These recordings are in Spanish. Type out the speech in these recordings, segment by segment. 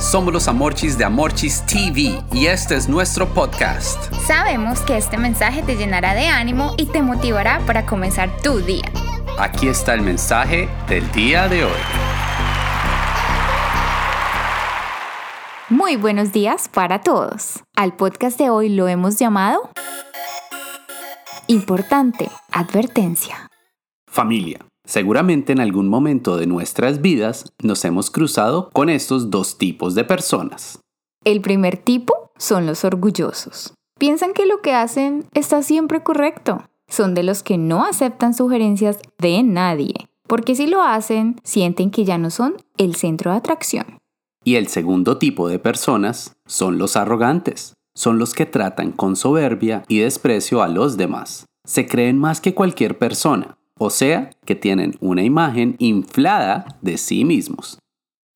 Somos los Amorchis de Amorchis TV y este es nuestro podcast. Sabemos que este mensaje te llenará de ánimo y te motivará para comenzar tu día. Aquí está el mensaje del día de hoy. Muy buenos días para todos. Al podcast de hoy lo hemos llamado Importante, advertencia. Familia. Seguramente en algún momento de nuestras vidas nos hemos cruzado con estos dos tipos de personas. El primer tipo son los orgullosos. Piensan que lo que hacen está siempre correcto. Son de los que no aceptan sugerencias de nadie, porque si lo hacen, sienten que ya no son el centro de atracción. Y el segundo tipo de personas son los arrogantes. Son los que tratan con soberbia y desprecio a los demás. Se creen más que cualquier persona o sea, que tienen una imagen inflada de sí mismos.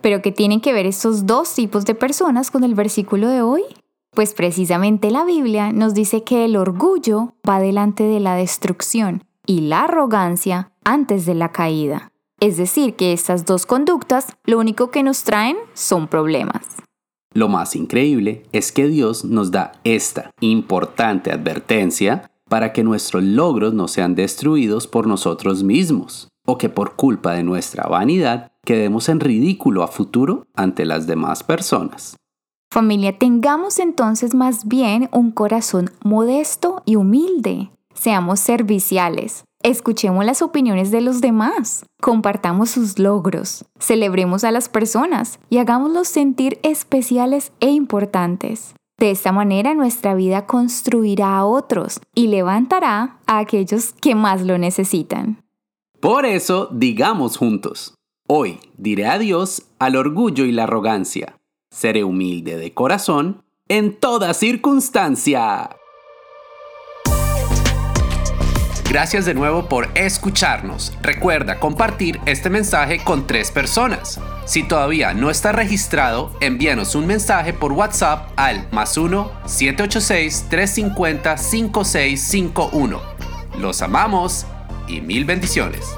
¿Pero qué tienen que ver estos dos tipos de personas con el versículo de hoy? Pues precisamente la Biblia nos dice que el orgullo va delante de la destrucción y la arrogancia antes de la caída. Es decir, que estas dos conductas lo único que nos traen son problemas. Lo más increíble es que Dios nos da esta importante advertencia para que nuestros logros no sean destruidos por nosotros mismos o que por culpa de nuestra vanidad quedemos en ridículo a futuro ante las demás personas. Familia, tengamos entonces más bien un corazón modesto y humilde. Seamos serviciales. Escuchemos las opiniones de los demás. Compartamos sus logros. Celebremos a las personas y hagámoslos sentir especiales e importantes. De esta manera nuestra vida construirá a otros y levantará a aquellos que más lo necesitan. Por eso digamos juntos, hoy diré adiós al orgullo y la arrogancia. Seré humilde de corazón en toda circunstancia. Gracias de nuevo por escucharnos. Recuerda compartir este mensaje con tres personas. Si todavía no está registrado, envíanos un mensaje por WhatsApp al más 1-786-350-5651. Los amamos y mil bendiciones.